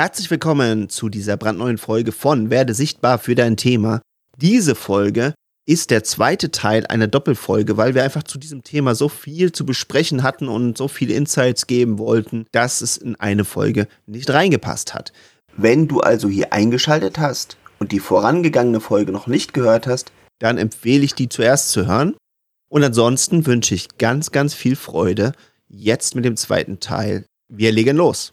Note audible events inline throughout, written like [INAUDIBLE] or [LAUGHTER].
Herzlich willkommen zu dieser brandneuen Folge von Werde sichtbar für dein Thema. Diese Folge ist der zweite Teil einer Doppelfolge, weil wir einfach zu diesem Thema so viel zu besprechen hatten und so viele Insights geben wollten, dass es in eine Folge nicht reingepasst hat. Wenn du also hier eingeschaltet hast und die vorangegangene Folge noch nicht gehört hast, dann empfehle ich die zuerst zu hören. Und ansonsten wünsche ich ganz, ganz viel Freude jetzt mit dem zweiten Teil. Wir legen los.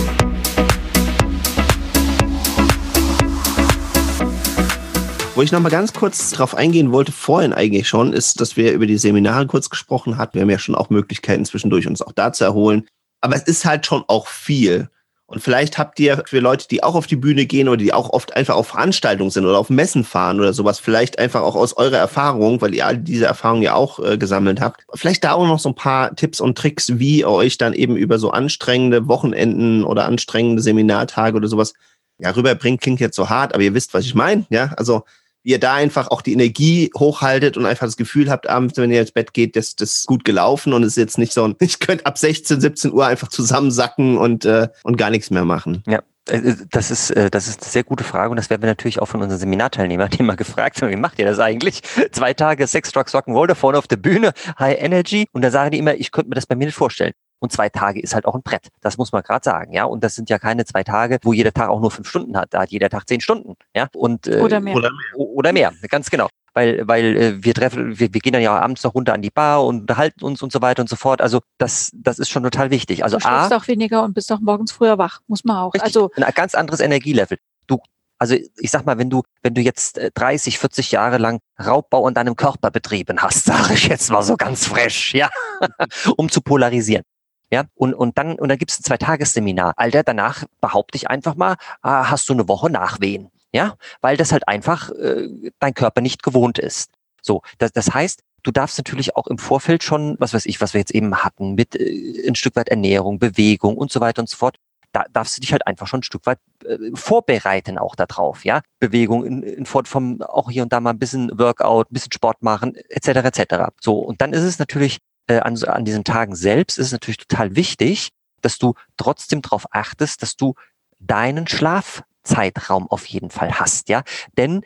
Wo ich noch mal ganz kurz drauf eingehen wollte, vorhin eigentlich schon, ist, dass wir über die Seminare kurz gesprochen hatten. Wir haben ja schon auch Möglichkeiten zwischendurch, uns auch da zu erholen. Aber es ist halt schon auch viel. Und vielleicht habt ihr für Leute, die auch auf die Bühne gehen oder die auch oft einfach auf Veranstaltungen sind oder auf Messen fahren oder sowas, vielleicht einfach auch aus eurer Erfahrung, weil ihr all diese Erfahrungen ja auch äh, gesammelt habt, vielleicht da auch noch so ein paar Tipps und Tricks, wie ihr euch dann eben über so anstrengende Wochenenden oder anstrengende Seminartage oder sowas ja, rüberbringt, klingt jetzt so hart, aber ihr wisst, was ich meine. Ja, also wie ihr da einfach auch die Energie hochhaltet und einfach das Gefühl habt, abends, wenn ihr ins Bett geht, das, das ist gut gelaufen und es ist jetzt nicht so ein, [LAUGHS] ich könnte ab 16, 17 Uhr einfach zusammensacken und, äh, und gar nichts mehr machen. Ja. Äh, äh, das ist, äh, das ist eine sehr gute Frage und das werden wir natürlich auch von unseren Seminarteilnehmern [LAUGHS] immer gefragt. Wie macht ihr das eigentlich? Zwei Tage Sex, Drugs, Rock'n'Roll da vorne auf der Bühne, High Energy und da sagen die immer, ich könnte mir das bei mir nicht vorstellen. Und zwei Tage ist halt auch ein Brett. Das muss man gerade sagen, ja. Und das sind ja keine zwei Tage, wo jeder Tag auch nur fünf Stunden hat. Da hat jeder Tag zehn Stunden, ja. Und äh, oder mehr. Oder mehr, oder mehr ganz genau weil, weil äh, wir treffen, wir, wir gehen dann ja abends noch runter an die Bar und unterhalten uns und so weiter und so fort. Also das, das ist schon total wichtig. Also du schläfst auch weniger und bist auch morgens früher wach, muss man auch. Richtig, also ein ganz anderes Energielevel. Du, also ich sag mal, wenn du, wenn du jetzt 30, äh, 40 Jahre lang Raubbau an deinem Körper betrieben hast, [LAUGHS] sage ich jetzt mal so ganz fresh, ja, [LAUGHS] um zu polarisieren, ja, und, und dann, und dann gibt es ein Zwei-Tages-Seminar. Alter, danach behaupte ich einfach mal, ah, hast du eine Woche Nachwehen. Ja, weil das halt einfach äh, dein Körper nicht gewohnt ist. So, das, das heißt, du darfst natürlich auch im Vorfeld schon, was weiß ich, was wir jetzt eben hatten, mit äh, ein Stück weit Ernährung, Bewegung und so weiter und so fort, da darfst du dich halt einfach schon ein Stück weit äh, vorbereiten auch darauf, ja. Bewegung in, in Form vom auch hier und da mal ein bisschen Workout, ein bisschen Sport machen, etc. etc. So, und dann ist es natürlich äh, an, an diesen Tagen selbst ist es natürlich total wichtig, dass du trotzdem darauf achtest, dass du deinen Schlafzeitraum auf jeden Fall hast, ja. Denn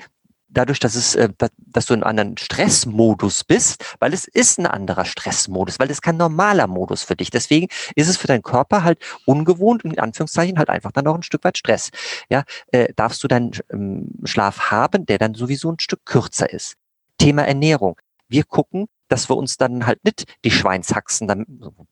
dadurch, dass es, äh, dass du in einem anderen Stressmodus bist, weil es ist ein anderer Stressmodus, weil es kein normaler Modus für dich. Deswegen ist es für deinen Körper halt ungewohnt und in Anführungszeichen halt einfach dann noch ein Stück weit Stress. Ja, äh, darfst du deinen ähm, Schlaf haben, der dann sowieso ein Stück kürzer ist. Thema Ernährung. Wir gucken, dass wir uns dann halt nicht die Schweinshaxen, dann,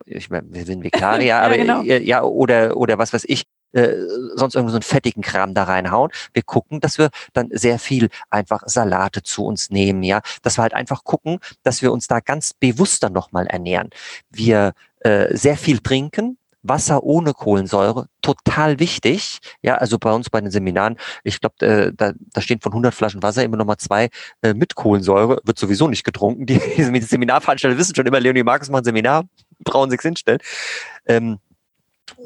ich meine, wir sind Vegetarier, [LAUGHS] ja, aber genau. ja, oder, oder was weiß ich, äh, sonst irgendwie so einen fettigen Kram da reinhauen. Wir gucken, dass wir dann sehr viel einfach Salate zu uns nehmen, ja, dass wir halt einfach gucken, dass wir uns da ganz bewusster nochmal ernähren. Wir äh, sehr viel trinken, Wasser ohne Kohlensäure, total wichtig. Ja, also bei uns bei den Seminaren, ich glaube, äh, da, da stehen von 100 Flaschen Wasser immer noch mal zwei äh, mit Kohlensäure, wird sowieso nicht getrunken. Die, die Seminarveranstalter wissen schon immer, Leonie Markus macht ein Seminar, [LAUGHS] brauchen sich hinstellen. Ähm,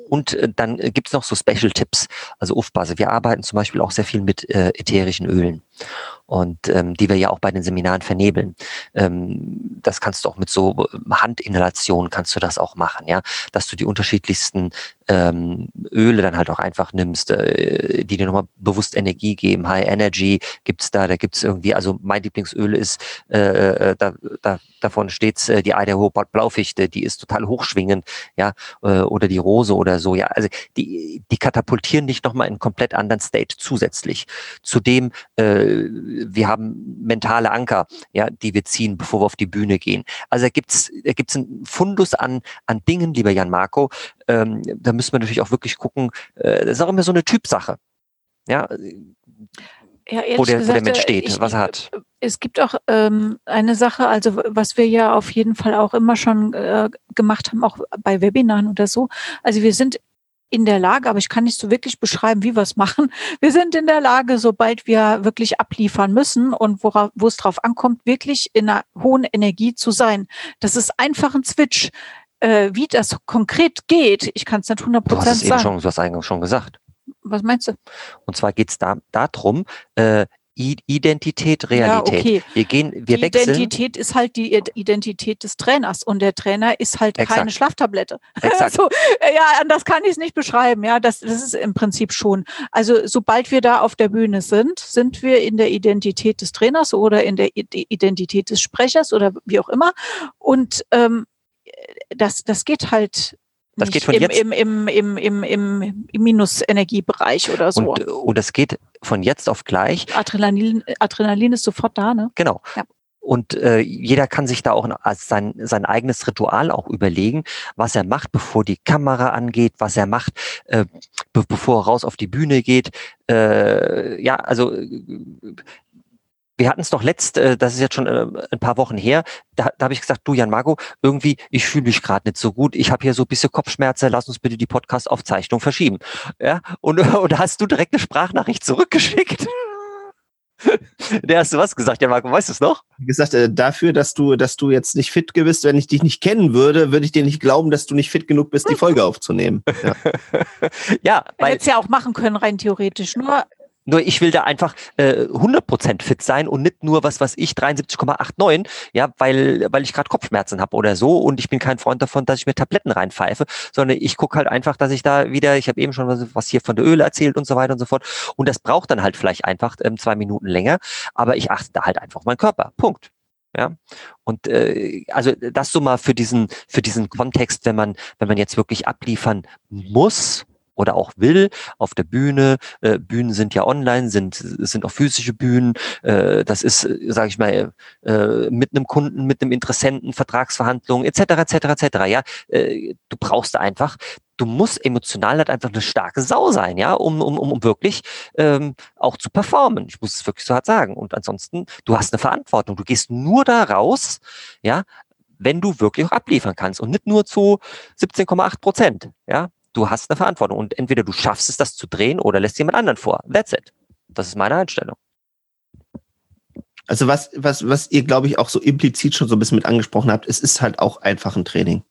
und äh, dann gibt's noch so Special-Tipps, also Aufbase. Wir arbeiten zum Beispiel auch sehr viel mit äh, ätherischen Ölen und ähm, die wir ja auch bei den Seminaren vernebeln. Ähm, das kannst du auch mit so Handinhalation kannst du das auch machen, ja, dass du die unterschiedlichsten ähm, Öle dann halt auch einfach nimmst, äh, die dir nochmal bewusst Energie geben. High Energy gibt's da, da gibt's irgendwie, also mein Lieblingsöl ist, äh, äh da, da davon steht's äh, die Idaho Blaufichte, die ist total hochschwingend, ja, äh, oder die Rose oder so, ja, also die, die katapultieren dich nochmal in einen komplett anderen State zusätzlich. Zudem äh, wir haben mentale Anker, ja, die wir ziehen, bevor wir auf die Bühne gehen. Also da gibt's, da gibt's einen Fundus an, an Dingen, lieber Jan Marco. Ähm, da müssen wir natürlich auch wirklich gucken. Äh, das ist auch immer so eine Typsache. Ja, ja, wo, der, gesagt, wo der Mensch steht, ich, was er hat. Es gibt auch ähm, eine Sache, also was wir ja auf jeden Fall auch immer schon äh, gemacht haben, auch bei Webinaren oder so. Also wir sind in der Lage, aber ich kann nicht so wirklich beschreiben, wie wir es machen. Wir sind in der Lage, sobald wir wirklich abliefern müssen und worauf, wo es drauf ankommt, wirklich in einer hohen Energie zu sein. Das ist einfach ein Switch. Äh, wie das konkret geht, ich kann es nicht 100 Prozent sagen. Du hast es eben schon, du hast eigentlich schon gesagt. Was meinst du? Und zwar geht es da, darum, äh, Identität, Realität. Ja, okay. Wir gehen, wir die wechseln. Identität ist halt die Identität des Trainers und der Trainer ist halt Exakt. keine Schlaftablette. [LAUGHS] Exakt. so, ja, anders kann ich es nicht beschreiben. Ja, das, das ist im Prinzip schon. Also sobald wir da auf der Bühne sind, sind wir in der Identität des Trainers oder in der Identität des Sprechers oder wie auch immer. Und ähm, das, das geht halt das geht von im, jetzt im, im, im, im, im, im Minusenergiebereich oder so. Und, und das geht von jetzt auf gleich. Adrenalin, Adrenalin ist sofort da, ne? Genau. Ja. Und äh, jeder kann sich da auch als sein, sein eigenes Ritual auch überlegen, was er macht, bevor die Kamera angeht, was er macht, äh, be bevor er raus auf die Bühne geht. Äh, ja, also wir hatten es doch letzt, äh, das ist jetzt schon äh, ein paar Wochen her, da, da habe ich gesagt, du Jan Marco, irgendwie, ich fühle mich gerade nicht so gut, ich habe hier so ein bisschen Kopfschmerzen, lass uns bitte die Podcast-Aufzeichnung verschieben. Ja, und, [LAUGHS] und hast du direkt eine Sprachnachricht zurückgeschickt? [LAUGHS] Der hast du was gesagt, ja Marco, weißt du es noch? Wie gesagt, äh, dafür, dass du, dass du jetzt nicht fit bist, wenn ich dich nicht kennen würde, würde ich dir nicht glauben, dass du nicht fit genug bist, die Folge aufzunehmen. [LAUGHS] Ja, ja weil. Hätte es ja auch machen können, rein theoretisch. Nur nur ich will da einfach äh, 100% fit sein und nicht nur was, was ich 73,89, ja, weil, weil ich gerade Kopfschmerzen habe oder so und ich bin kein Freund davon, dass ich mir Tabletten reinpfeife, sondern ich gucke halt einfach, dass ich da wieder, ich habe eben schon was, was hier von der Öle erzählt und so weiter und so fort und das braucht dann halt vielleicht einfach ähm, zwei Minuten länger, aber ich achte da halt einfach auf meinen Körper. Punkt. Ja, und äh, also das so mal für diesen für diesen Kontext, wenn man wenn man jetzt wirklich abliefern muss, oder auch will auf der Bühne. Äh, Bühnen sind ja online, sind sind auch physische Bühnen. Äh, das ist, sage ich mal, äh, mit einem Kunden, mit einem Interessenten, Vertragsverhandlungen etc. etc. etc. Ja, äh, du brauchst einfach du musst emotional halt einfach eine starke Sau sein, ja, um, um, um wirklich ähm, auch zu performen. Ich muss es wirklich so hart sagen. Und ansonsten, du hast eine Verantwortung. Du gehst nur da raus, ja, wenn du wirklich auch abliefern kannst und nicht nur zu 17,8 Prozent, ja du hast eine Verantwortung und entweder du schaffst es, das zu drehen oder lässt jemand anderen vor. That's it. Das ist meine Einstellung. Also was, was, was ihr, glaube ich, auch so implizit schon so ein bisschen mit angesprochen habt, es ist halt auch einfach ein Training.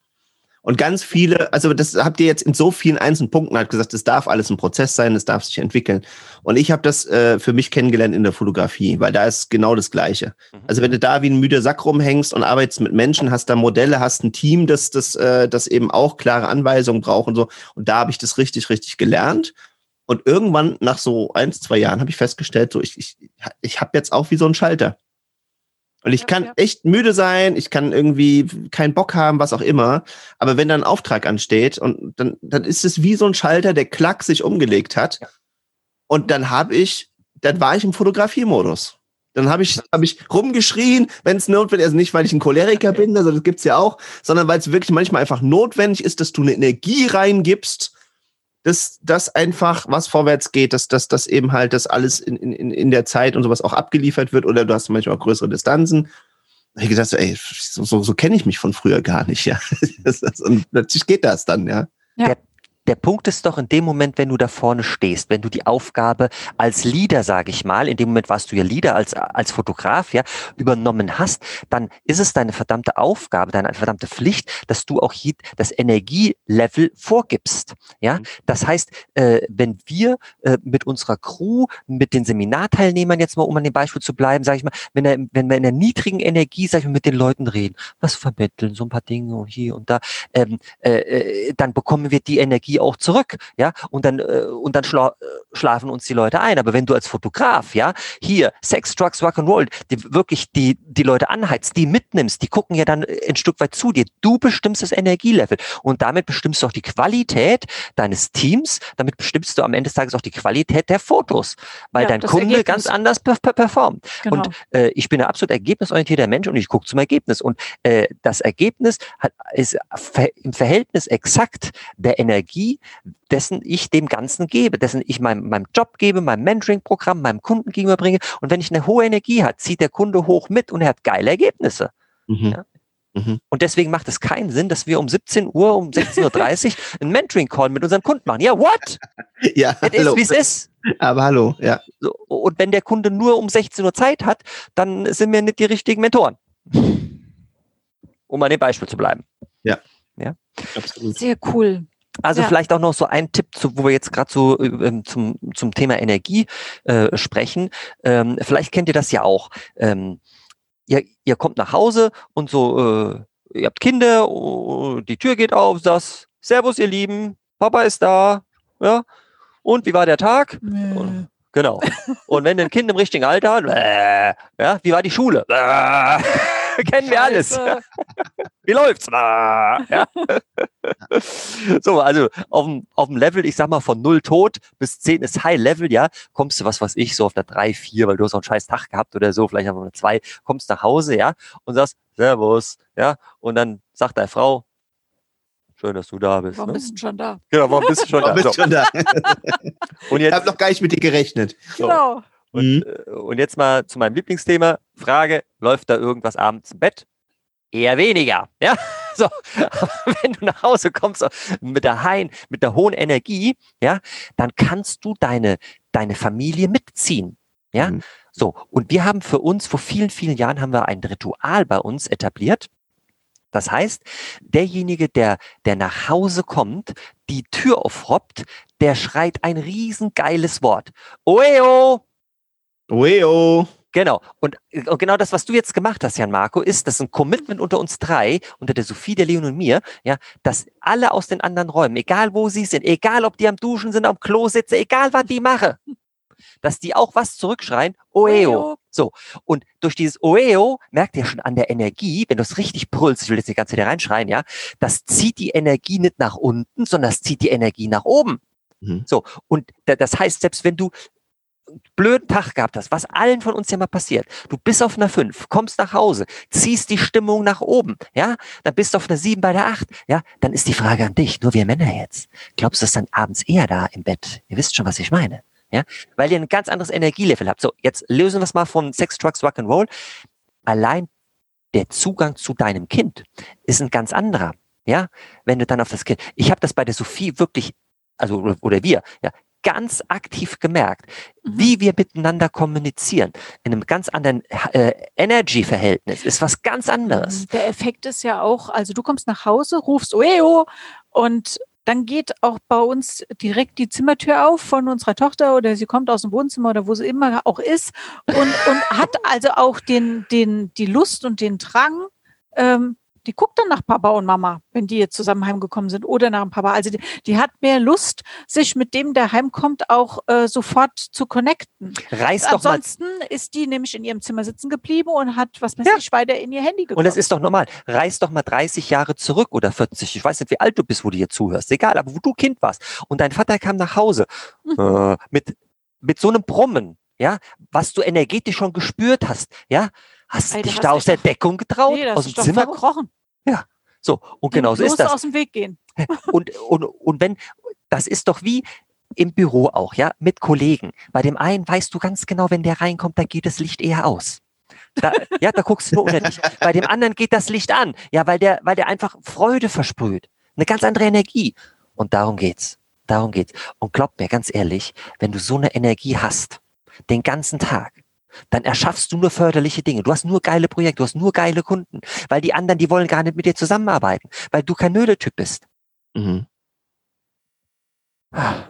Und ganz viele, also das habt ihr jetzt in so vielen einzelnen Punkten halt gesagt, es darf alles ein Prozess sein, es darf sich entwickeln. Und ich habe das äh, für mich kennengelernt in der Fotografie, weil da ist genau das Gleiche. Mhm. Also wenn du da wie ein müder Sack rumhängst und arbeitest mit Menschen, hast da Modelle, hast ein Team, das, das, äh, das eben auch klare Anweisungen braucht und so. Und da habe ich das richtig, richtig gelernt. Und irgendwann nach so ein, zwei Jahren habe ich festgestellt, so ich, ich, ich habe jetzt auch wie so ein Schalter. Und ich kann echt müde sein, ich kann irgendwie keinen Bock haben, was auch immer. Aber wenn da ein Auftrag ansteht und dann, dann ist es wie so ein Schalter, der klack sich umgelegt hat. Und dann habe ich, dann war ich im Fotografiemodus. Dann habe ich, hab ich rumgeschrien, wenn es notwendig ist. Also nicht, weil ich ein Choleriker bin, also das gibt's ja auch, sondern weil es wirklich manchmal einfach notwendig ist, dass du eine Energie reingibst, dass das einfach was vorwärts geht, dass das dass eben halt das alles in, in, in der Zeit und sowas auch abgeliefert wird oder du hast manchmal auch größere Distanzen. Da ich gedacht, ey, so, so, so kenne ich mich von früher gar nicht, ja. [LAUGHS] und natürlich geht das dann, ja. ja der Punkt ist doch in dem Moment, wenn du da vorne stehst, wenn du die Aufgabe als Leader, sage ich mal, in dem Moment warst du ja Leader als, als Fotograf, ja, übernommen hast, dann ist es deine verdammte Aufgabe, deine verdammte Pflicht, dass du auch hier das Energielevel vorgibst. Ja, mhm. das heißt, äh, wenn wir äh, mit unserer Crew, mit den Seminarteilnehmern jetzt mal, um an dem Beispiel zu bleiben, sage ich mal, wenn, er, wenn wir in der niedrigen Energie, sage ich mal, mit den Leuten reden, was vermitteln, so ein paar Dinge und hier und da, ähm, äh, äh dann bekommen wir die Energie auch zurück, ja, und dann äh, und dann schla äh, schlafen uns die Leute ein. Aber wenn du als Fotograf, ja, hier Sex, Drugs, Rock and Roll, die wirklich die die Leute anheizt, die mitnimmst, die gucken ja dann ein Stück weit zu dir. Du bestimmst das Energielevel und damit bestimmst du auch die Qualität deines Teams. Damit bestimmst du am Ende des Tages auch die Qualität der Fotos, weil ja, dein Kunde Ergebnis. ganz anders per per performt. Genau. Und äh, ich bin ein absolut ergebnisorientierter Mensch und ich gucke zum Ergebnis und äh, das Ergebnis hat, ist im Verhältnis exakt der Energie dessen ich dem Ganzen gebe, dessen ich meinem, meinem Job gebe, meinem Mentoring-Programm, meinem Kunden gegenüberbringe. Und wenn ich eine hohe Energie habe, zieht der Kunde hoch mit und er hat geile Ergebnisse. Mhm. Ja? Mhm. Und deswegen macht es keinen Sinn, dass wir um 17 Uhr, um 16.30 Uhr [LAUGHS] einen Mentoring-Call mit unserem Kunden machen. Ja, what? Ja, Es ist, hallo. wie es ist. Aber hallo, ja. Und wenn der Kunde nur um 16 Uhr Zeit hat, dann sind wir nicht die richtigen Mentoren. Um an dem Beispiel zu bleiben. Absolut. Sehr cool. Also Ja. vielleicht auch noch so ein Tipp, zu, wo wir jetzt gerade so ähm, zum, zum Thema Energie äh, sprechen. Ähm, vielleicht kennt ihr das ja auch. Ähm, ihr, ihr kommt nach Hause und so, äh, ihr habt Kinder, oh, die Tür geht auf, das Servus, ihr Lieben, Papa ist da, ja. Und wie war der Tag? Äh, Genau. Und wenn ein Kind im richtigen Alter hat, [LAUGHS] äh, ja, wie war die Schule? Äh, [LAUGHS] [LAUGHS] kennen wir alles. [LAUGHS] Wie läuft's? Ah, Ja. [LAUGHS] So, also auf dem, auf dem Level, ich sag mal, von null tot bis 10 ist High Level, ja, kommst du, was weiß ich, so auf der 3, 4, weil du hast auch einen scheiß Tag gehabt oder so, vielleicht einfach eine 2, kommst nach Hause, ja, und sagst, Servus, ja, und dann sagt deine Frau, schön, dass du da bist. Warum Ne? bist du schon da? Genau, warum bist du schon da? bist So, schon da. und Ich jetzt, habe noch gar nicht mit dir gerechnet. so, Genau. Mhm. Äh, Und jetzt mal zu meinem Lieblingsthema. Frage, läuft da irgendwas abends im Bett? Eher weniger. Ja, [LAUGHS] so. Aber wenn du nach Hause kommst mit der, Hein, mit der hohen Energie, ja, dann kannst du deine, deine Familie mitziehen. Ja, Mhm. so. Und wir haben für uns, vor vielen, vielen Jahren haben wir ein Ritual bei uns etabliert. Das heißt, derjenige, der, der nach Hause kommt, die Tür aufroppt, der schreit ein riesengeiles Wort. Oeo! Oeo. Genau. Und, und genau das, was du jetzt gemacht hast, Jan Marco, ist, das ist ein Commitment unter uns drei, unter der Sophie, der Leon und mir, ja, dass alle aus den anderen Räumen, egal wo sie sind, egal ob die am Duschen sind, am Klo sitzen, egal was die machen, dass die auch was zurückschreien, Oeo. So. Und durch dieses Oeo merkt ihr schon an der Energie, wenn du es richtig brüllst, ich will jetzt die ganze Zeit reinschreien, ja, das zieht die Energie nicht nach unten, sondern das zieht die Energie nach oben. Mhm. So. Und da- das heißt, selbst wenn du blöden Tag gehabt hast, was allen von uns ja mal passiert, du bist auf einer 5, kommst nach Hause, ziehst die Stimmung nach oben, ja, dann bist du auf einer 7 bei der 8, ja, dann ist die Frage an dich, nur wir Männer jetzt, glaubst du, es dann abends eher da im Bett? Ihr wisst schon, was ich meine, ja, weil ihr ein ganz anderes Energielevel habt. So, jetzt lösen wir es mal von Sex, Drugs, Rock'n'Roll. Allein der Zugang zu deinem Kind ist ein ganz anderer, ja, wenn du dann auf das Kind, ich habe das bei der Sophie wirklich, also, oder wir, ja, ganz aktiv gemerkt, Mhm. wie wir miteinander kommunizieren, in einem ganz anderen äh, Energy-Verhältnis, ist was ganz anderes. Der Effekt ist ja auch, also du kommst nach Hause, rufst Oeo und dann geht auch bei uns direkt die Zimmertür auf von unserer Tochter oder sie kommt aus dem Wohnzimmer oder wo sie immer auch ist und, und hat also auch den, den, die Lust und den Drang, ähm, die guckt dann nach Papa und Mama, wenn die jetzt zusammen heimgekommen sind oder nach dem Papa. Also die, die hat mehr Lust, sich mit dem, der heimkommt, auch äh, sofort zu connecten. Reiß doch mal Ansonsten ist die nämlich in ihrem Zimmer sitzen geblieben und hat, was weiß Ja. ich, weiter in ihr Handy geguckt. Und das ist doch normal. Reiß doch mal 30 Jahre zurück oder 40. Ich weiß nicht, wie alt du bist, wo du hier zuhörst. Egal, aber wo du Kind warst. Und dein Vater kam nach Hause äh, mit, mit so einem Brummen, ja, was du energetisch schon gespürt hast, ja. Hast du dich da aus der Deckung getraut? Nee, aus dem Zimmer? verkrochen. So, und genau so ist das. aus dem Weg gehen. Und, und, und wenn, das ist doch wie im Büro auch, ja, mit Kollegen. Bei dem einen weißt du ganz genau, wenn der reinkommt, da geht das Licht eher aus. Da, ja, da guckst du nur unter dich. Bei dem anderen geht das Licht an. Ja, weil der, weil der einfach Freude versprüht. Eine ganz andere Energie. Und darum geht's. Darum geht's. Und glaub mir ganz ehrlich, wenn du so eine Energie hast, den ganzen Tag, dann erschaffst du nur förderliche Dinge. Du hast nur geile Projekte, du hast nur geile Kunden, weil die anderen, die wollen gar nicht mit dir zusammenarbeiten, weil du kein Nödeltyp bist. Mhm. Ja,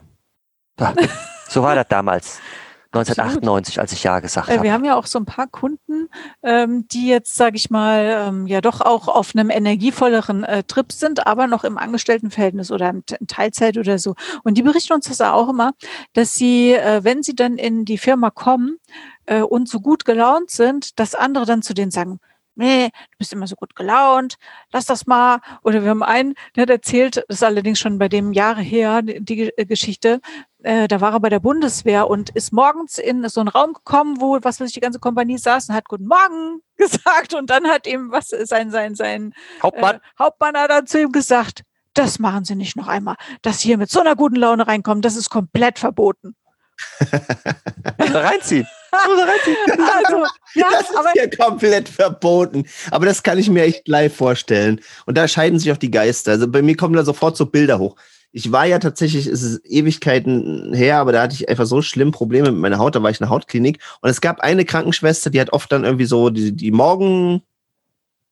so war das damals. [LAUGHS] 1998, als ich Ja gesagt Äh, wir habe. haben ja auch so ein paar Kunden, ähm, die jetzt, sage ich mal, ähm, ja doch auch auf einem energievolleren äh, Trip sind, aber noch im Angestelltenverhältnis oder im in Teilzeit oder so. Und die berichten uns das auch immer, dass sie, äh, wenn sie dann in die Firma kommen äh, und so gut gelaunt sind, dass andere dann zu denen sagen, nee, du bist immer so gut gelaunt, lass das mal. Oder wir haben einen, der hat erzählt, das ist allerdings schon bei dem Jahre her, die, die Ge- Geschichte, äh, da war er bei der Bundeswehr und ist morgens in so einen Raum gekommen, wo, was weiß ich, die ganze Kompanie saß und hat Guten Morgen [LAUGHS] gesagt und dann hat ihm was sein, sein, sein Hauptmann, äh, Hauptmann hat dann zu ihm gesagt, das machen Sie nicht noch einmal. Dass Sie hier mit so einer guten Laune reinkommen, das ist komplett verboten. [LAUGHS] [LAUGHS] reinziehen. also, ja, das ist ja komplett verboten. Aber das kann ich mir echt live vorstellen. Und da scheiden sich auch die Geister. Also bei mir kommen da sofort so Bilder hoch. Ich war ja tatsächlich, es ist Ewigkeiten her, aber da hatte ich einfach so schlimm Probleme mit meiner Haut. Da war ich in der Hautklinik. Und es gab eine Krankenschwester, die hat oft dann irgendwie so die, die Morgen,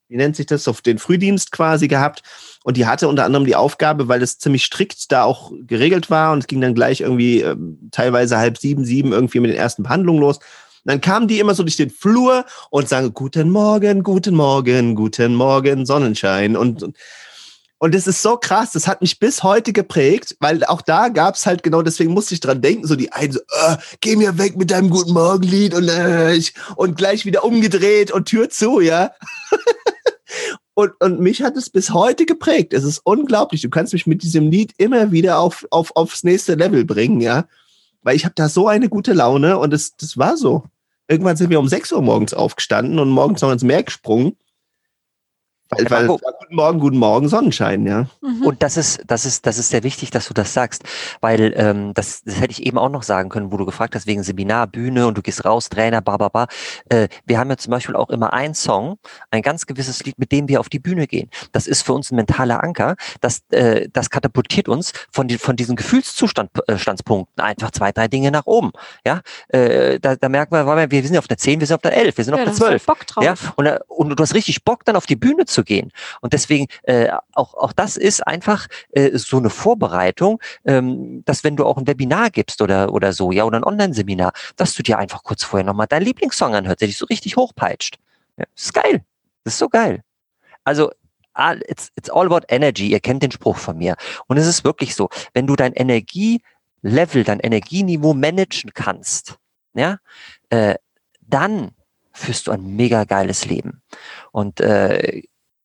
wie nennt sich das, auf den Frühdienst quasi gehabt. Und die hatte unter anderem die Aufgabe, weil es ziemlich strikt da auch geregelt war und es ging dann gleich irgendwie äh, teilweise halb sieben, sieben irgendwie mit den ersten Behandlungen los. Dann kamen die immer so durch den Flur und sagen, guten Morgen, guten Morgen, guten Morgen, Sonnenschein. Und, und und es ist so krass, das hat mich bis heute geprägt, weil auch da gab es halt genau, deswegen musste ich dran denken, so die einen so, äh, geh mir weg mit deinem Guten Morgen-Lied und, äh, und gleich wieder umgedreht und Tür zu, ja. [LAUGHS] und, und mich hat es bis heute geprägt. Es ist unglaublich. Du kannst mich mit diesem Lied immer wieder auf, auf, aufs nächste Level bringen, ja. Weil ich habe da so eine gute Laune und es, das war so. Irgendwann sind wir um 6 Uhr morgens aufgestanden und morgens noch ins Meer gesprungen weil, weil guten Morgen, guten Morgen, Sonnenschein, ja. Mhm. Und das ist, das ist, das ist sehr wichtig, dass du das sagst, weil ähm, das, das hätte ich eben auch noch sagen können, wo du gefragt hast wegen Seminar, Bühne und du gehst raus, Trainer, ba, ba, ba. Äh, wir haben ja zum Beispiel auch immer einen Song, ein ganz gewisses Lied, mit dem wir auf die Bühne gehen. Das ist für uns ein mentaler Anker. Das, äh, das katapultiert uns von, die, von diesen Gefühlszustandspunkten äh, einfach zwei, drei Dinge nach oben. Ja, äh, da, da merken wir, wir sind auf der 10, wir sind auf der 11, wir sind ja, auf der 12. Bock drauf. Ja, und, äh, und du hast richtig Bock, dann auf die Bühne zu gehen. Und deswegen, äh, auch, auch das ist einfach äh, so eine Vorbereitung, ähm, dass wenn du auch ein Webinar gibst oder, oder so, ja, oder ein Online-Seminar, dass du dir einfach kurz vorher nochmal deinen Lieblingssong anhörst, der dich so richtig hochpeitscht. Ja, das ist geil. Das ist so geil. Also it's, it's all about energy. Ihr kennt den Spruch von mir. Und es ist wirklich so, wenn du dein Energielevel, dein Energieniveau managen kannst, ja, äh, dann führst du ein mega geiles Leben. Und äh,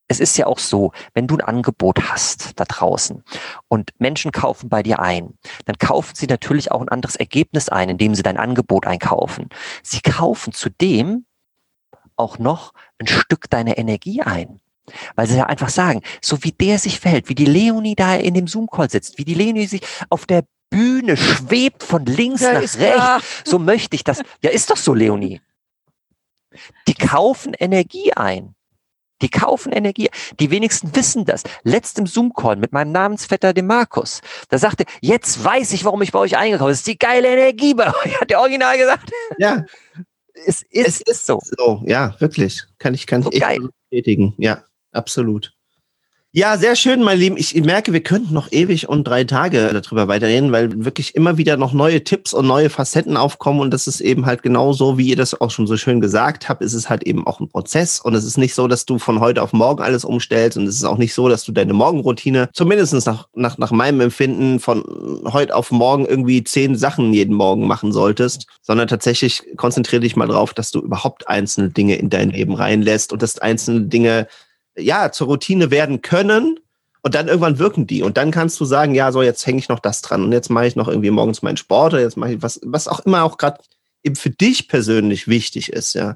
es ist ja auch so, wenn du ein Angebot hast da draußen und Menschen kaufen bei dir ein, dann kaufen sie natürlich auch ein anderes Ergebnis ein, indem sie dein Angebot einkaufen. Sie kaufen zudem auch noch ein Stück deiner Energie ein. Weil sie ja einfach sagen, so wie der sich verhält, wie die Leonie da in dem Zoom-Call sitzt, wie die Leonie sich auf der Bühne schwebt von links ja, nach rechts, klar. so möchte ich das. Ja, ist doch so, Leonie. Die kaufen Energie ein. Die kaufen Energie. Die wenigsten wissen das. Letztem Zoom-Call mit meinem Namensvetter, dem Markus. Da sagte, jetzt weiß ich, warum ich bei euch eingekauft habe. Das ist die geile Energie bei euch, hat der Original gesagt. Ja. Es ist, es ist so. so. Ja, wirklich. Kann ich, kann so ich bestätigen. Ja, absolut. Ja, sehr schön, mein Lieben. Ich merke, wir könnten noch ewig und drei Tage darüber weiterreden, weil wirklich immer wieder noch neue Tipps und neue Facetten aufkommen. Und das ist eben halt genau so, wie ihr das auch schon so schön gesagt habt, ist es halt eben auch ein Prozess. Und es ist nicht so, dass du von heute auf morgen alles umstellst. Und es ist auch nicht so, dass du deine Morgenroutine, zumindest nach, nach, nach meinem Empfinden, von heute auf morgen irgendwie zehn Sachen jeden Morgen machen solltest, sondern tatsächlich konzentriere dich mal drauf, dass du überhaupt einzelne Dinge in dein Leben reinlässt und dass einzelne Dinge ja, zur Routine werden können und dann irgendwann wirken die. Und dann kannst du sagen, ja, so jetzt hänge ich noch das dran und jetzt mache ich noch irgendwie morgens meinen Sport oder jetzt mache ich was, was auch immer auch gerade eben für dich persönlich wichtig ist, ja.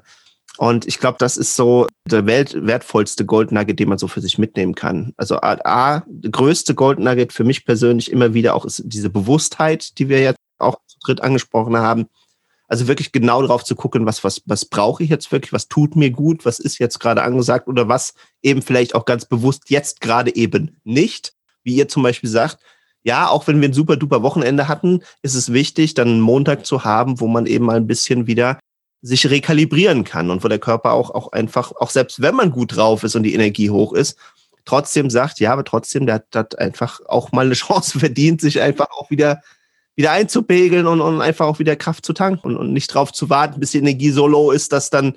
Und ich glaube, das ist so der wertvollste Gold Nugget, den man so für sich mitnehmen kann. Also A, A der größte Gold Nugget für mich persönlich immer wieder auch ist diese Bewusstheit, die wir jetzt auch zu dritt angesprochen haben. Also wirklich genau darauf zu gucken, was, was, was brauche ich jetzt wirklich, was tut mir gut, was ist jetzt gerade angesagt oder was eben vielleicht auch ganz bewusst jetzt gerade eben nicht. Wie ihr zum Beispiel sagt, ja, auch wenn wir ein super duper Wochenende hatten, ist es wichtig, dann einen Montag zu haben, wo man eben mal ein bisschen wieder sich rekalibrieren kann und wo der Körper auch, auch einfach, auch selbst wenn man gut drauf ist und die Energie hoch ist, trotzdem sagt, ja, aber trotzdem, der hat, der hat einfach auch mal eine [LAUGHS] Chance verdient, sich einfach auch wieder wieder einzupegeln und, und einfach auch wieder Kraft zu tanken und, und nicht drauf zu warten, bis die Energie so low ist, dass dann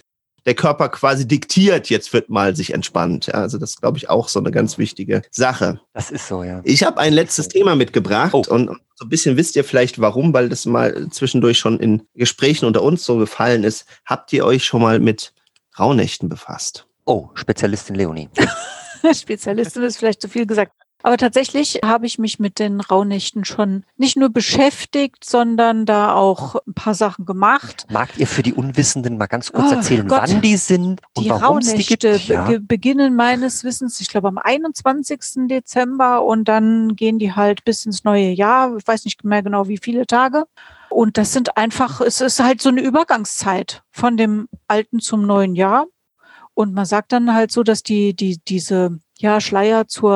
der Körper quasi diktiert, jetzt wird mal sich entspannt. Ja, also das glaube ich auch so eine ganz wichtige Sache. Das ist so, ja. Ich habe ein letztes Thema mitgebracht oh. und so ein bisschen wisst ihr vielleicht warum, weil das mal zwischendurch schon in Gesprächen unter uns so gefallen ist. Habt ihr euch schon mal mit Rauhnächten befasst? Oh, Spezialistin Leonie. [LAUGHS] Spezialistin ist vielleicht zu viel gesagt. Aber tatsächlich habe ich mich mit den Rauhnächten schon nicht nur beschäftigt, sondern da auch ein paar Sachen gemacht. Mag ihr für die Unwissenden mal ganz kurz oh, erzählen, Gott. wann die sind und die warum es die gibt? Ja. Be beginnen meines Wissens, ich glaube, am 21. Dezember und dann gehen die halt bis ins neue Jahr. Ich weiß nicht mehr genau, wie viele Tage. und das sind einfach, es ist halt so eine Übergangszeit von dem alten zum neuen Jahr. Und man sagt dann halt so, dass die, die, diese ja, Schleier zur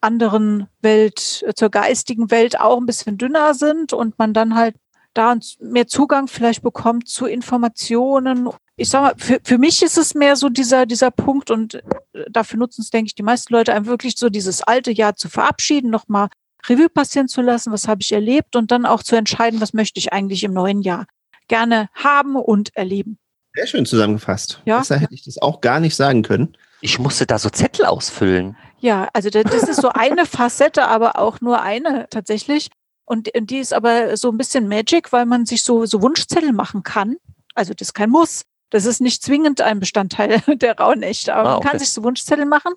anderen Welt, zur geistigen Welt auch ein bisschen dünner sind und man dann halt da mehr Zugang vielleicht bekommt zu Informationen. Ich sag mal, für, für mich ist es mehr so dieser, dieser Punkt und äh, dafür nutzen es, denke ich, die meisten Leute einfach wirklich so dieses alte Jahr zu verabschieden, nochmal Revue passieren zu lassen, was habe ich erlebt und dann auch zu entscheiden, was möchte ich eigentlich im neuen Jahr gerne haben und erleben. Sehr schön zusammengefasst. Ja. Besser hätte ich das auch gar nicht sagen können. Ich musste da so Zettel ausfüllen. Ja, also das ist so eine Facette, aber auch nur eine tatsächlich. Und die ist aber so ein bisschen Magic, weil man sich so, so Wunschzettel machen kann. Also das ist kein Muss. Das ist nicht zwingend ein Bestandteil [LAUGHS] der Rauhnächte. Aber Ah, man kann okay. sich so Wunschzettel machen.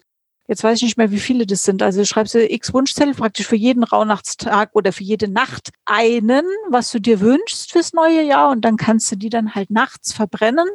Jetzt weiß ich nicht mehr, wie viele das sind. Also schreibst du x Wunschzettel praktisch für jeden Rauhnachtstag oder für jede Nacht einen, was du dir wünschst fürs neue Jahr. Und dann kannst du die dann halt nachts verbrennen.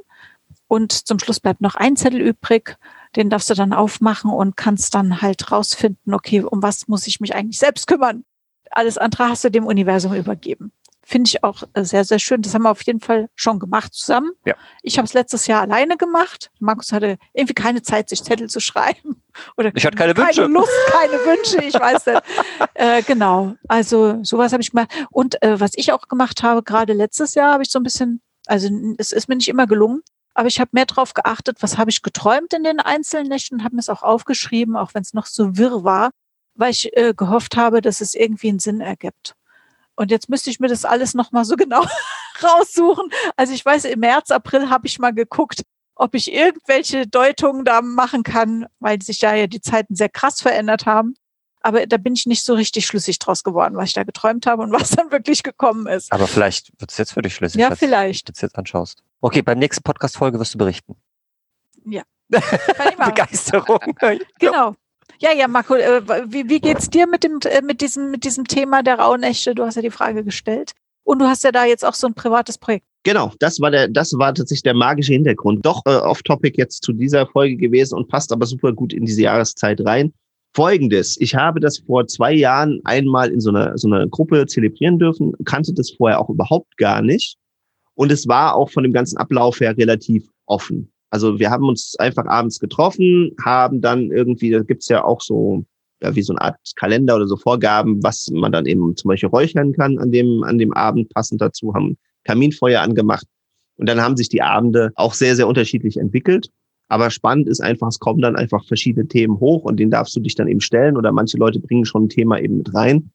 Und zum Schluss bleibt noch ein Zettel übrig. Den darfst du dann aufmachen und kannst dann halt rausfinden, okay, um was muss ich mich eigentlich selbst kümmern? Alles andere hast du dem Universum übergeben. Finde ich auch äh, sehr, sehr schön. Das haben wir auf jeden Fall schon gemacht zusammen. Ja. Ich habe es letztes Jahr alleine gemacht. Markus hatte irgendwie keine Zeit, sich Zettel zu schreiben. [LAUGHS] Oder Ich hatte keine keine Wünsche. Lust, keine Wünsche, ich weiß nicht. [LAUGHS] äh, genau. Also sowas habe ich gemacht. Und äh, was ich auch gemacht habe, gerade letztes Jahr habe ich so ein bisschen, also es ist mir nicht immer gelungen, aber ich habe mehr drauf geachtet, was habe ich geträumt in den einzelnen Nächten und habe mir es auch aufgeschrieben, auch wenn es noch so wirr war, weil ich äh, gehofft habe, dass es irgendwie einen Sinn ergibt. Und jetzt müsste ich mir das alles nochmal so [LAUGHS] genau raussuchen. Also ich weiß, im März, April habe ich mal geguckt, ob ich irgendwelche Deutungen da machen kann, weil sich ja, ja die Zeiten sehr krass verändert haben. Aber da bin ich nicht so richtig schlüssig draus geworden, was ich da geträumt habe und was [LAUGHS] dann wirklich gekommen ist. Aber vielleicht wird es jetzt für dich schlüssig. Ja, vielleicht. Du das jetzt anschaust. Okay, beim nächsten Podcast-Folge wirst du berichten. [LAUGHS] Kann ich machen. Begeisterung. Genau. Ja, ja, Marco, äh, wie, wie geht's dir mit dem, äh, mit diesem, mit diesem Thema der Rauhnächte? Du hast ja die Frage gestellt. Und du hast ja da jetzt auch so ein privates Projekt. Genau, das war der, das war tatsächlich der magische Hintergrund. Doch äh, off-topic jetzt zu dieser Folge gewesen und passt aber super gut in diese Jahreszeit rein. Folgendes, ich habe das vor zwei Jahren einmal in so einer, so einer Gruppe zelebrieren dürfen, kannte das vorher auch überhaupt gar nicht. Und es war auch von dem ganzen Ablauf her relativ offen. Also wir haben uns einfach abends getroffen, haben dann irgendwie, da gibt's ja auch so, ja, wie so eine Art Kalender oder so Vorgaben, was man dann eben zum Beispiel räuchern kann an dem, an dem Abend passend dazu, haben Kaminfeuer angemacht. Und dann haben sich die Abende auch sehr, sehr unterschiedlich entwickelt. Aber spannend ist einfach, es kommen dann einfach verschiedene Themen hoch und denen darfst du dich dann eben stellen oder manche Leute bringen schon ein Thema eben mit rein.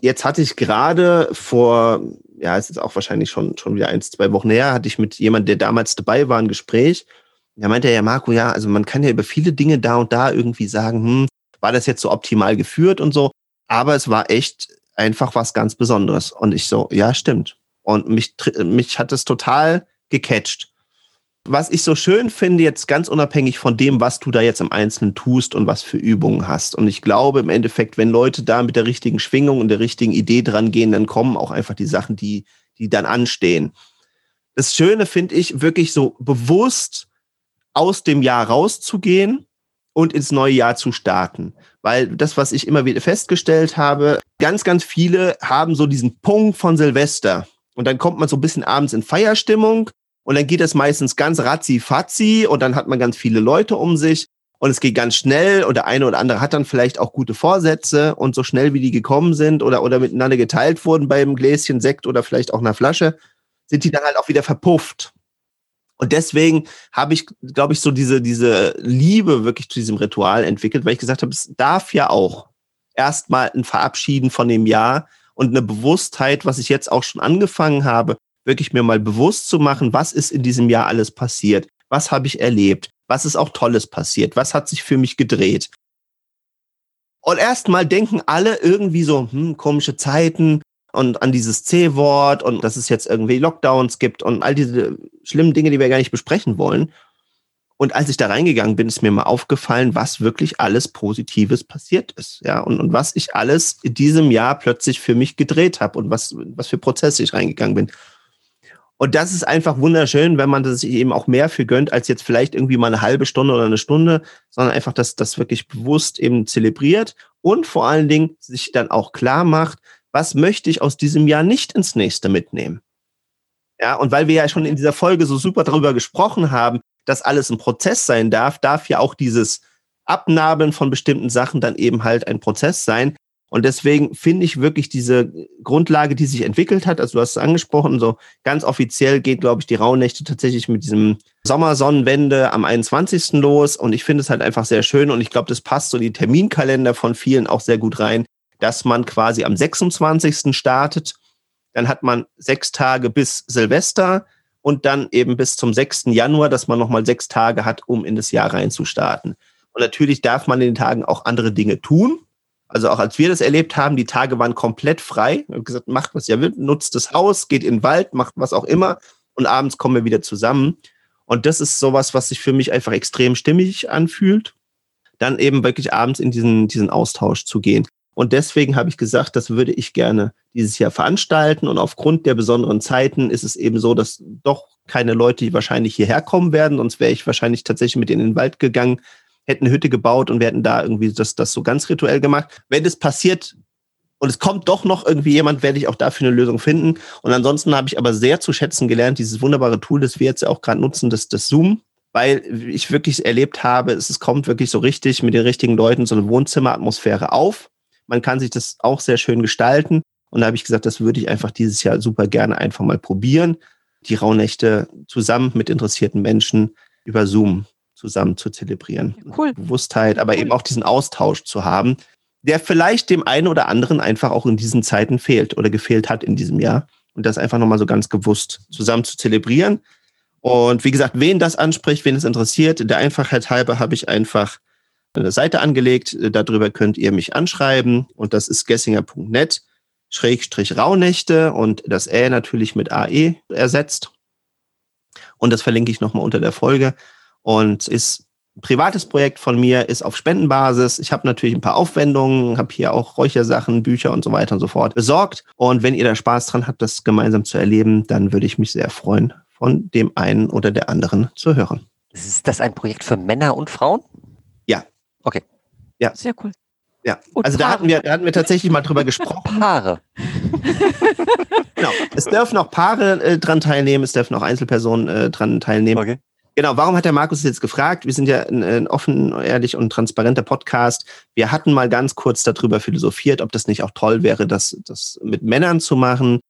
Jetzt hatte ich gerade vor, ja, es ist auch wahrscheinlich schon, schon wieder eins, zwei Wochen her, hatte ich mit jemandem, der damals dabei war, ein Gespräch. Da meinte er ja, Marco, ja, also man kann ja über viele Dinge da und da irgendwie sagen, hm, war das jetzt so optimal geführt und so. Aber es war echt einfach was ganz Besonderes. Und ich so, ja, stimmt. Und mich, mich hat es total gecatcht. Was ich so schön finde, jetzt ganz unabhängig von dem, was du da jetzt im Einzelnen tust und was für Übungen hast. Und ich glaube im Endeffekt, wenn Leute da mit der richtigen Schwingung und der richtigen Idee dran gehen, dann kommen auch einfach die Sachen, die, die dann anstehen. Das Schöne finde ich, wirklich so bewusst aus dem Jahr rauszugehen und ins neue Jahr zu starten. Weil das, was ich immer wieder festgestellt habe, ganz, ganz viele haben so diesen Punkt von Silvester. Und dann kommt man so ein bisschen abends in Feierstimmung und dann geht das meistens ganz ratzi-fatzi und dann hat man ganz viele Leute um sich und es geht ganz schnell und der eine oder andere hat dann vielleicht auch gute Vorsätze und so schnell wie die gekommen sind oder, oder miteinander geteilt wurden beim Gläschen Sekt oder vielleicht auch einer Flasche, sind die dann halt auch wieder verpufft. Und deswegen habe ich, glaube ich, so diese, diese Liebe wirklich zu diesem Ritual entwickelt, weil ich gesagt habe, es darf ja auch erstmal ein Verabschieden von dem Jahr und eine Bewusstheit, was ich jetzt auch schon angefangen habe, wirklich mir mal bewusst zu machen, was ist in diesem Jahr alles passiert, was habe ich erlebt, was ist auch Tolles passiert, was hat sich für mich gedreht. Und erstmal denken alle irgendwie so, hm, komische Zeiten und an dieses C-Wort und dass es jetzt irgendwie Lockdowns gibt und all diese schlimmen Dinge, die wir gar nicht besprechen wollen. Und als ich da reingegangen bin, ist mir mal aufgefallen, was wirklich alles Positives passiert ist. Ja, und, und was ich alles in diesem Jahr plötzlich für mich gedreht habe und was, was für Prozesse ich reingegangen bin. Und das ist einfach wunderschön, wenn man das sich eben auch mehr für gönnt, als jetzt vielleicht irgendwie mal eine halbe Stunde oder eine Stunde, sondern einfach das, das wirklich bewusst eben zelebriert und vor allen Dingen sich dann auch klar macht, was möchte ich aus diesem Jahr nicht ins nächste mitnehmen? Ja, und weil wir ja schon in dieser Folge so super darüber gesprochen haben, dass alles ein Prozess sein darf, darf ja auch dieses Abnabeln von bestimmten Sachen dann eben halt ein Prozess sein. Und deswegen finde ich wirklich diese Grundlage, die sich entwickelt hat, also du hast es angesprochen, so ganz offiziell geht, glaube ich, die Rauhnächte tatsächlich mit diesem Sommersonnenwende am 21. los. Und ich finde es halt einfach sehr schön und ich glaube, das passt so in die Terminkalender von vielen auch sehr gut rein, dass man quasi am 26. startet. Dann hat man sechs Tage bis Silvester und dann eben bis zum 6. Januar, dass man nochmal sechs Tage hat, um in das Jahr reinzustarten. Und natürlich darf man in den Tagen auch andere Dinge tun. Also auch als wir das erlebt haben, die Tage waren komplett frei. Wir haben gesagt, macht was ihr wollt, nutzt das Haus, geht in den Wald, macht was auch immer und abends kommen wir wieder zusammen. Und das ist sowas, was sich für mich einfach extrem stimmig anfühlt, dann eben wirklich abends in diesen, diesen Austausch zu gehen. Und deswegen habe ich gesagt, das würde ich gerne dieses Jahr veranstalten. Und aufgrund der besonderen Zeiten ist es eben so, dass doch keine Leute wahrscheinlich hierher kommen werden. Sonst wäre ich wahrscheinlich tatsächlich mit in den Wald gegangen, hätten eine Hütte gebaut und wir hätten da irgendwie das, das so ganz rituell gemacht. Wenn das passiert und es kommt doch noch irgendwie jemand, werde ich auch dafür eine Lösung finden. Und ansonsten habe ich aber sehr zu schätzen gelernt, dieses wunderbare Tool, das wir jetzt auch gerade nutzen, das, das Zoom, weil ich wirklich erlebt habe, es kommt wirklich so richtig mit den richtigen Leuten so eine Wohnzimmeratmosphäre auf. Man kann sich das auch sehr schön gestalten. Und da habe ich gesagt, das würde ich einfach dieses Jahr super gerne einfach mal probieren. Die Rauhnächte zusammen mit interessierten Menschen über Zoom zusammen zu zelebrieren. Cool. Bewusstheit, aber cool. eben auch diesen Austausch zu haben, der vielleicht dem einen oder anderen einfach auch in diesen Zeiten fehlt oder gefehlt hat in diesem Jahr. Und das einfach nochmal so ganz gewusst zusammen zu zelebrieren. Und wie gesagt, wen das anspricht, wen es interessiert, der Einfachheit halber habe ich einfach eine Seite angelegt. Darüber könnt ihr mich anschreiben. Und das ist gessinger.net, Schrägstrich Rauhnächte und das Ä natürlich mit AE ersetzt. Und das verlinke ich nochmal unter der Folge und ist ein privates Projekt von mir, ist auf Spendenbasis. Ich habe natürlich ein paar Aufwendungen, habe hier auch Räuchersachen, Bücher und so weiter und so fort besorgt. Und wenn ihr da Spaß dran habt, das gemeinsam zu erleben, dann würde ich mich sehr freuen, von dem einen oder der anderen zu hören. Ist das ein Projekt für Männer und Frauen? Ja. Okay. Ja. Sehr cool. Ja, und also da hatten, wir, da hatten wir tatsächlich mal drüber [LAUGHS] gesprochen. Paare. genau. Es dürfen auch Paare äh, dran teilnehmen, es dürfen auch Einzelpersonen äh, dran teilnehmen. Okay. Genau, warum hat der Markus jetzt gefragt? Wir sind ja ein, ein offen, ehrlich und transparenter Podcast. Wir hatten mal ganz kurz darüber philosophiert, ob das nicht auch toll wäre, das, das mit Männern zu machen.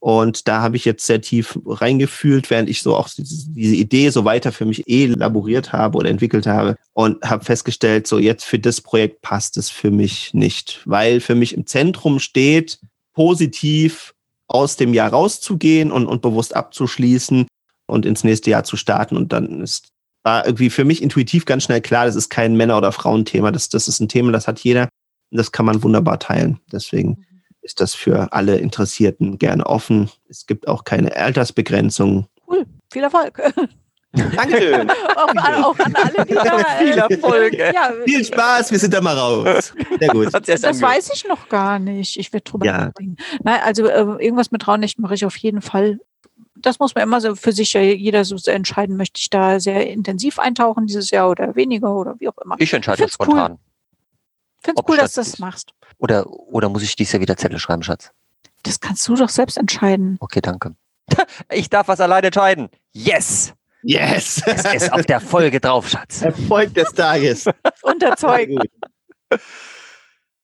Und da habe ich jetzt sehr tief reingefühlt, während ich so auch diese, diese Idee so weiter für mich elaboriert habe oder entwickelt habe und habe festgestellt, so jetzt für das Projekt passt es für mich nicht, weil für mich im Zentrum steht, positiv aus dem Jahr rauszugehen und, und bewusst abzuschließen und ins nächste Jahr zu starten. Und dann ist war irgendwie für mich intuitiv ganz schnell klar, das ist kein Männer- oder Frauenthema. Das, das ist ein Thema, das hat jeder. Und das kann man wunderbar teilen. Deswegen mhm. ist das für alle Interessierten gerne offen. Es gibt auch keine Altersbegrenzung. Cool. Viel Erfolg. [LAUGHS] Dankeschön. auch, an, auch an alle, die da, [LAUGHS] Viel Erfolg. Ja, Viel Spaß, wir sind da mal raus. Sehr gut. Das, das weiß ich noch gar nicht. Ich werde drüber ja. nachdenken. Nein, also äh, irgendwas mit Raunächten mache ich auf jeden Fall das muss man immer so für sich jeder so entscheiden, möchte ich da sehr intensiv eintauchen dieses Jahr oder weniger oder wie auch immer. Ich entscheide das spontan. Cool. Finde es cool, dass du das machst. Oder, oder muss ich dies Jahr wieder Zettel schreiben, Schatz? Das kannst du doch selbst entscheiden. Okay, danke. [LAUGHS] Ich darf was alleine entscheiden. Yes! Yes! Es ist auf der Folge drauf, Schatz. Erfolg des Tages. [LAUGHS] Unterzeugen.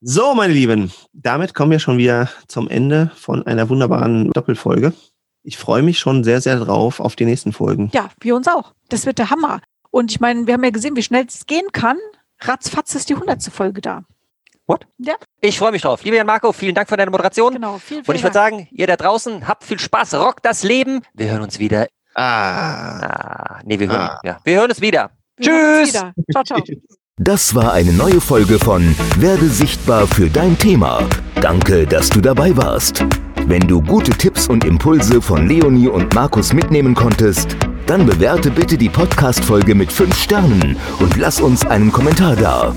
So, meine Lieben, damit kommen wir schon wieder zum Ende von einer wunderbaren Doppelfolge. Ich freue mich schon sehr, sehr drauf auf die nächsten Folgen. Ja, wir uns auch. Das wird der Hammer. Und ich meine, wir haben ja gesehen, wie schnell es gehen kann. Ratzfatz ist die hundertste Folge da. What? Ja. Ich freue mich drauf. Lieber Jan Marco, vielen Dank für deine Moderation. Genau, vielen, vielen Und ich würde sagen, ihr da draußen, habt viel Spaß, rockt das Leben. Wir hören uns wieder. Ah. ah nee, wir hören, ah. ja. wir hören uns wieder. Wir Tschüss. Uns wieder. Ciao, ciao. Das war eine neue Folge von Werde sichtbar für dein Thema. Danke, dass du dabei warst. Wenn du gute Tipps und Impulse von Leonie und Markus mitnehmen konntest, dann bewerte bitte die Podcast-Folge mit 5 Sternen und lass uns einen Kommentar da.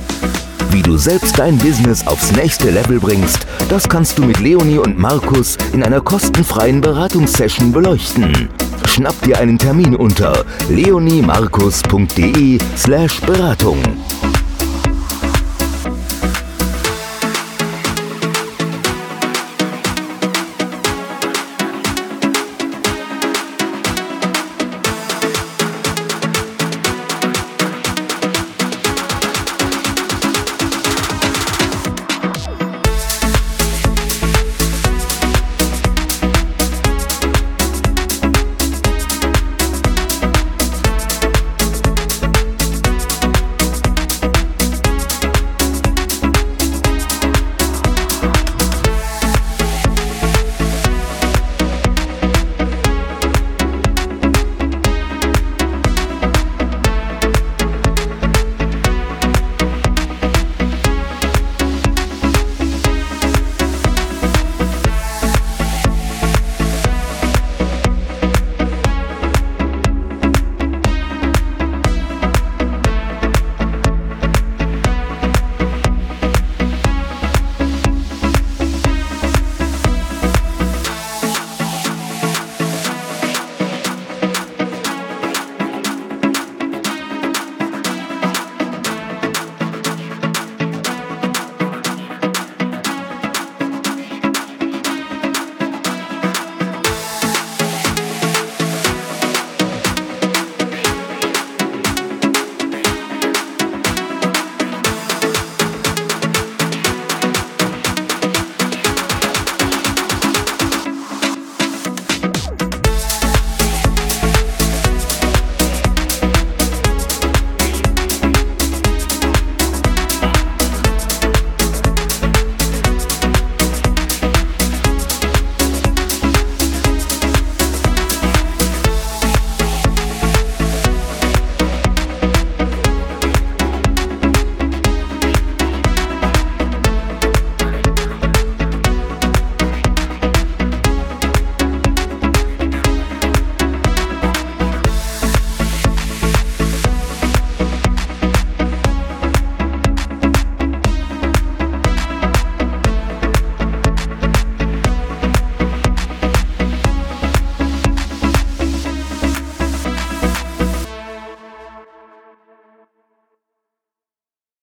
Wie du selbst dein Business aufs nächste Level bringst, das kannst du mit Leonie und Markus in einer kostenfreien Beratungssession beleuchten. Schnapp dir einen Termin unter leoniemarkus.de slash Beratung.